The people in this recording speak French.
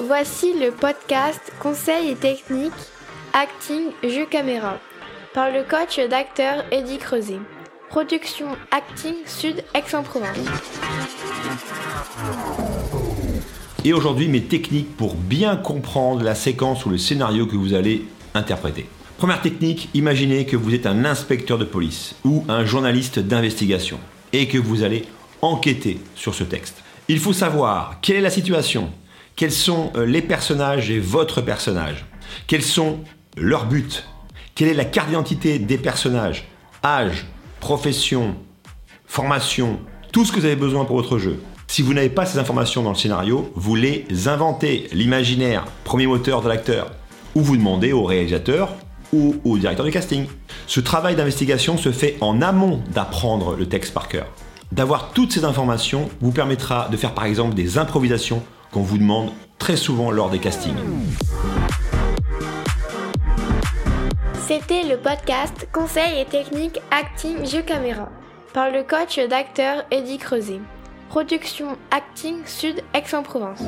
Voici le podcast Conseils et techniques Acting Jeu Caméra par le coach d'acteur Eddie Creuset. Production Acting Sud Aix-en-Provence. Et aujourd'hui, mes techniques pour bien comprendre la séquence ou le scénario que vous allez interpréter. Première technique, imaginez que vous êtes un inspecteur de police ou un journaliste d'investigation et que vous allez enquêter sur ce texte. Il faut savoir quelle est la situation, quels sont euh, les personnages et votre personnage, quels sont leurs buts, quelle est la carte d'identité des personnages, âge, profession, formation, tout ce que vous avez besoin pour votre jeu. Si vous n'avez pas ces informations dans le scénario, vous les inventez, l'imaginaire, premier moteur de l'acteur, ou vous demandez au réalisateur ou au directeur de casting. Ce travail d'investigation se fait en amont d'apprendre le texte par cœur. D'avoir toutes ces informations vous permettra de faire par exemple des improvisations qu'on vous demande très souvent lors des castings. C'était le podcast Conseils et techniques Acting Jeu Caméra par le coach d'acteur Eddie Creuset. Production Acting Sud Aix-en-Provence.